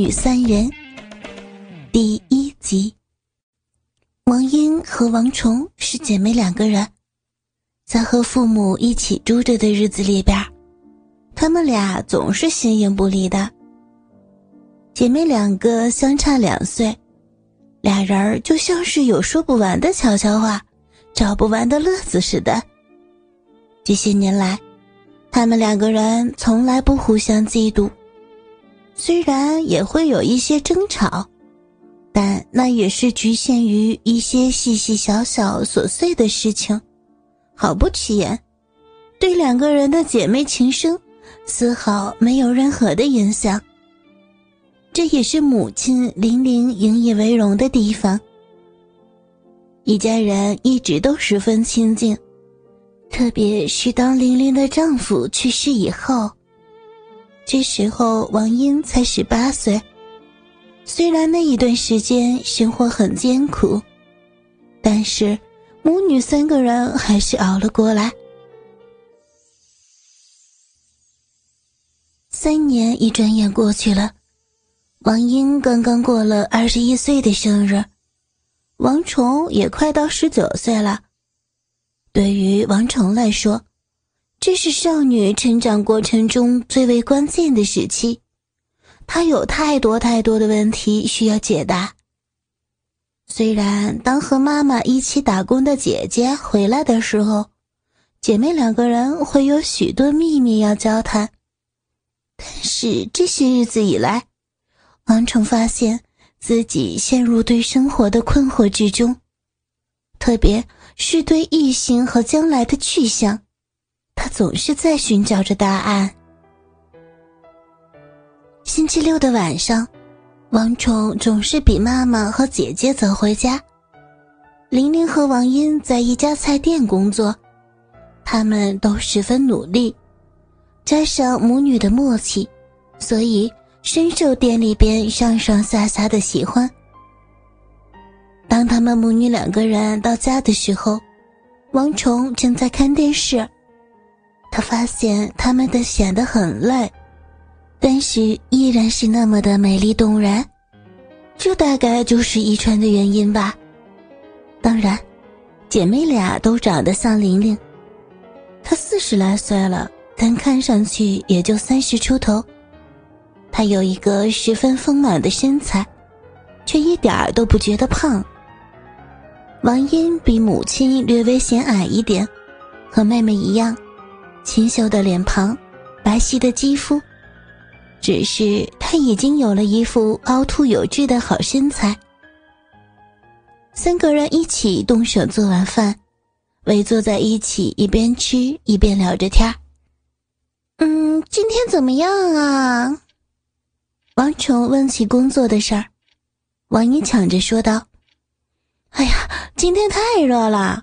女三人第一集。王英和王虫是姐妹两个人，在和父母一起住着的日子里边，她们俩总是形影不离的。姐妹两个相差两岁，俩人就像是有说不完的悄悄话，找不完的乐子似的。这些年来，他们两个人从来不互相嫉妒。虽然也会有一些争吵，但那也是局限于一些细细小小琐碎的事情，毫不起眼，对两个人的姐妹情深丝毫没有任何的影响。这也是母亲玲玲引以为荣的地方。一家人一直都十分亲近，特别是当玲玲的丈夫去世以后。这时候，王英才十八岁。虽然那一段时间生活很艰苦，但是母女三个人还是熬了过来。三年一转眼过去了，王英刚刚过了二十一岁的生日，王虫也快到十九岁了。对于王虫来说，这是少女成长过程中最为关键的时期，她有太多太多的问题需要解答。虽然当和妈妈一起打工的姐姐回来的时候，姐妹两个人会有许多秘密要交谈，但是这些日子以来，王成发现自己陷入对生活的困惑之中，特别是对异性和将来的去向。他总是在寻找着答案。星期六的晚上，王宠总是比妈妈和姐姐早回家。玲玲和王英在一家菜店工作，他们都十分努力，加上母女的默契，所以深受店里边上上下下的喜欢。当他们母女两个人到家的时候，王虫正在看电视。他发现他们的显得很累，但是依然是那么的美丽动人，这大概就是遗传的原因吧。当然，姐妹俩都长得像玲玲，她四十来岁了，但看上去也就三十出头。她有一个十分丰满的身材，却一点儿都不觉得胖。王英比母亲略微显矮一点，和妹妹一样。清秀的脸庞，白皙的肌肤，只是她已经有了一副凹凸有致的好身材。三个人一起动手做完饭，围坐在一起，一边吃一边聊着天嗯，今天怎么样啊？王宠问起工作的事儿，王英抢着说道：“哎呀，今天太热了，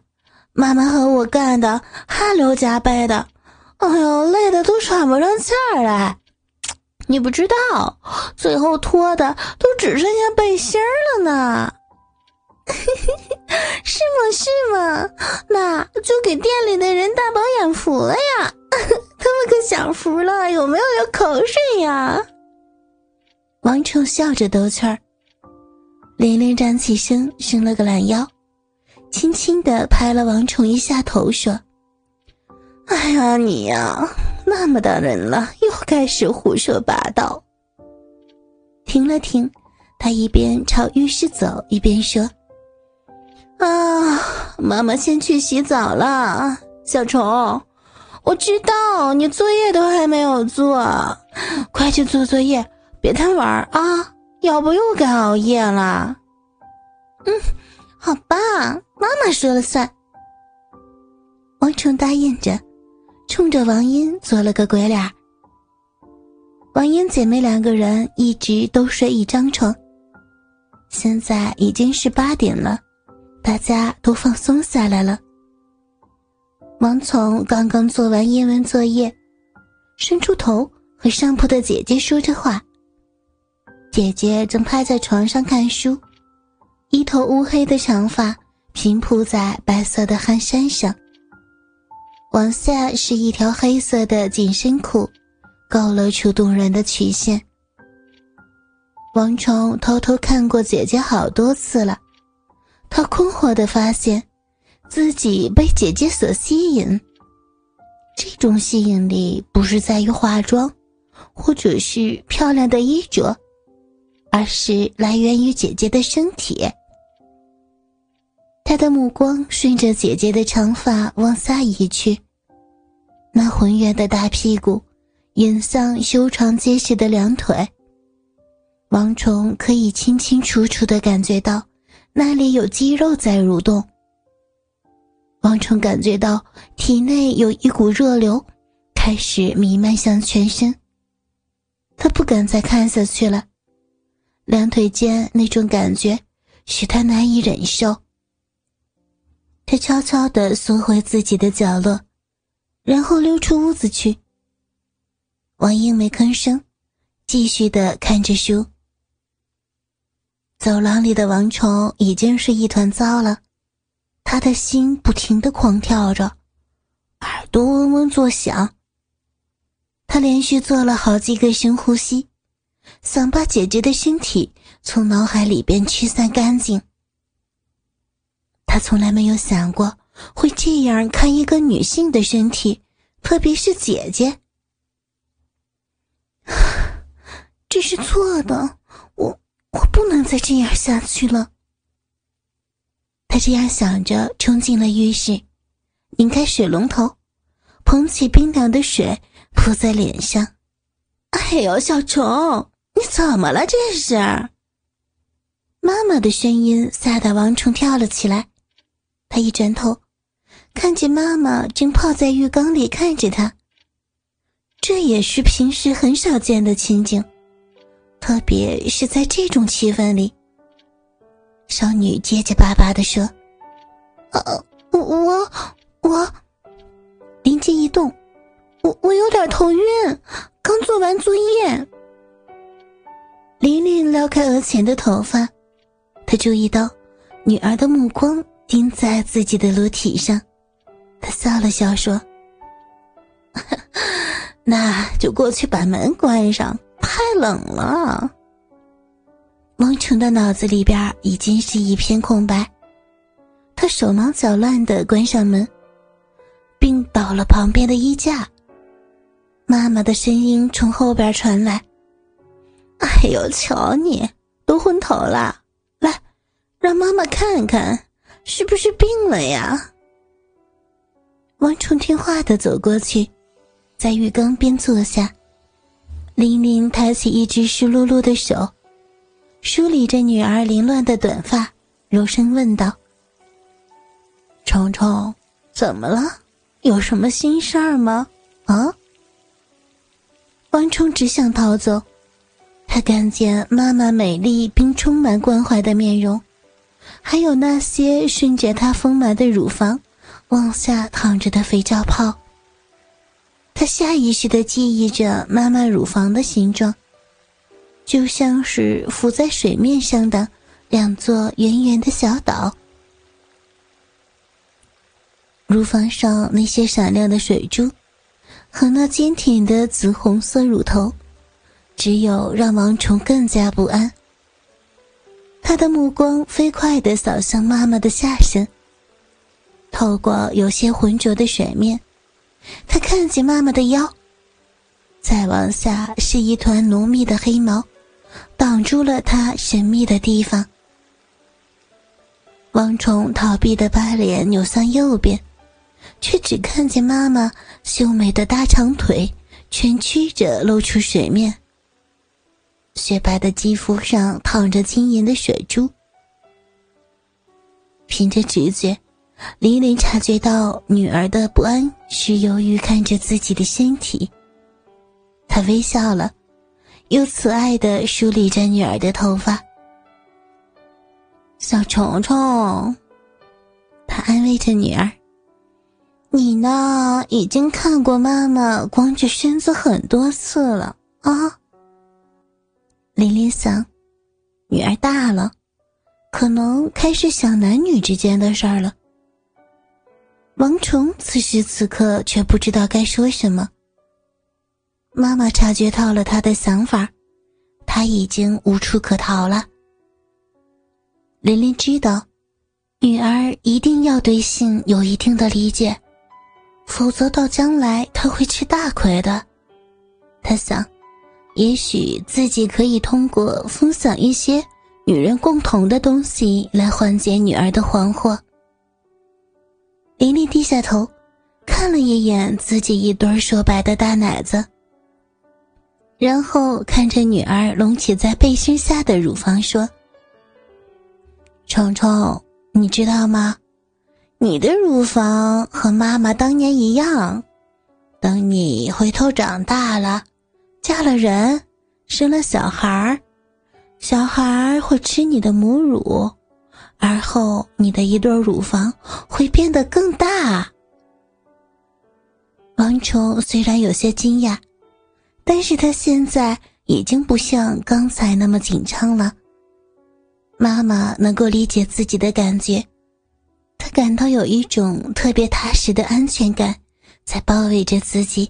妈妈和我干的汗流浃背的。”哎呦，累的都喘不上气儿来！你不知道，最后脱的都只剩下背心儿了呢。是吗？是吗？那就给店里的人带饱眼福了呀！他们可享福了，有没有流口水呀？王冲笑着兜圈儿。玲玲站起身，伸了个懒腰，轻轻的拍了王宠一下头，说。哎呀，你呀，那么大人了，又开始胡说八道。停了停，他一边朝浴室走，一边说：“啊，妈妈先去洗澡了。小虫，我知道你作业都还没有做，快去做作业，别贪玩啊，要不又该熬夜了。”嗯，好吧，妈妈说了算。王虫答应着。冲着王英做了个鬼脸。王英姐妹两个人一直都睡一张床。现在已经是八点了，大家都放松下来了。王从刚刚做完英文作业，伸出头和上铺的姐姐说着话。姐姐正趴在床上看书，一头乌黑的长发平铺在白色的汗衫上。往下是一条黑色的紧身裤，勾勒出动人的曲线。王虫偷偷看过姐姐好多次了，他困惑的发现，自己被姐姐所吸引。这种吸引力不是在于化妆，或者是漂亮的衣着，而是来源于姐姐的身体。他的目光顺着姐姐的长发往下移去，那浑圆的大屁股，引向修长结实的两腿。王虫可以清清楚楚的感觉到，那里有肌肉在蠕动。王虫感觉到体内有一股热流，开始弥漫向全身。他不敢再看下去了，两腿间那种感觉使他难以忍受。他悄悄地缩回自己的角落，然后溜出屋子去。王英没吭声，继续的看着书。走廊里的王虫已经是一团糟了，他的心不停的狂跳着，耳朵嗡嗡作响。他连续做了好几个深呼吸，想把姐姐的身体从脑海里边驱散干净。他从来没有想过会这样看一个女性的身体，特别是姐姐。这是错的，我。我不能再这样下去了。他这样想着，冲进了浴室，拧开水龙头，捧起冰凉的水泼在脸上。哎呦，小虫，你怎么了？这是？妈妈的声音吓得王虫跳了起来。他一转头，看见妈妈正泡在浴缸里看着他。这也是平时很少见的情景。特别是在这种气氛里，少女结结巴巴的说：“呃，我我我，灵机一动，我我有点头晕，刚做完作业。”琳琳撩开额前的头发，她注意到女儿的目光钉在自己的裸体上，他笑了笑说：“那就过去把门关上。”太冷了，王成的脑子里边已经是一片空白，他手忙脚乱的关上门，并倒了旁边的衣架。妈妈的声音从后边传来：“哎呦，瞧你都昏头了，来，让妈妈看看，是不是病了呀？”王成听话的走过去，在浴缸边坐下。玲玲抬起一只湿漉漉的手，梳理着女儿凌乱的短发，柔声问道：“虫虫，怎么了？有什么心事儿吗？”啊！王虫只想逃走，他看见妈妈美丽并充满关怀的面容，还有那些顺着她丰满的乳房往下淌着的肥皂泡。他下意识的记忆着妈妈乳房的形状，就像是浮在水面上的两座圆圆的小岛。乳房上那些闪亮的水珠，和那坚挺的紫红色乳头，只有让王虫更加不安。他的目光飞快的扫向妈妈的下身，透过有些浑浊的水面。他看见妈妈的腰，再往下是一团浓密的黑毛，挡住了他神秘的地方。王虫逃避的把脸扭向右边，却只看见妈妈秀美的大长腿蜷曲着露出水面，雪白的肌肤上淌着晶莹的水珠。凭着直觉。琳琳察觉到女儿的不安，是由于看着自己的身体。她微笑了，又慈爱的梳理着女儿的头发。小虫虫，他安慰着女儿：“你呢，已经看过妈妈光着身子很多次了啊。”琳琳想，女儿大了，可能开始想男女之间的事儿了。王虫此时此刻却不知道该说什么。妈妈察觉到了他的想法，他已经无处可逃了。琳琳知道，女儿一定要对性有一定的理解，否则到将来她会吃大亏的。她想，也许自己可以通过分享一些女人共同的东西来缓解女儿的惶惑。琳琳低下头，看了一眼自己一对硕白的大奶子，然后看着女儿隆起在背心下的乳房说。虫虫，你知道吗？你的乳房和妈妈当年一样。等你回头长大了，嫁了人，生了小孩，小孩会吃你的母乳，而后你的一对乳房会变得更大。王虫虽然有些惊讶，但是他现在已经不像刚才那么紧张了。妈妈能够理解自己的感觉，他感到有一种特别踏实的安全感在包围着自己。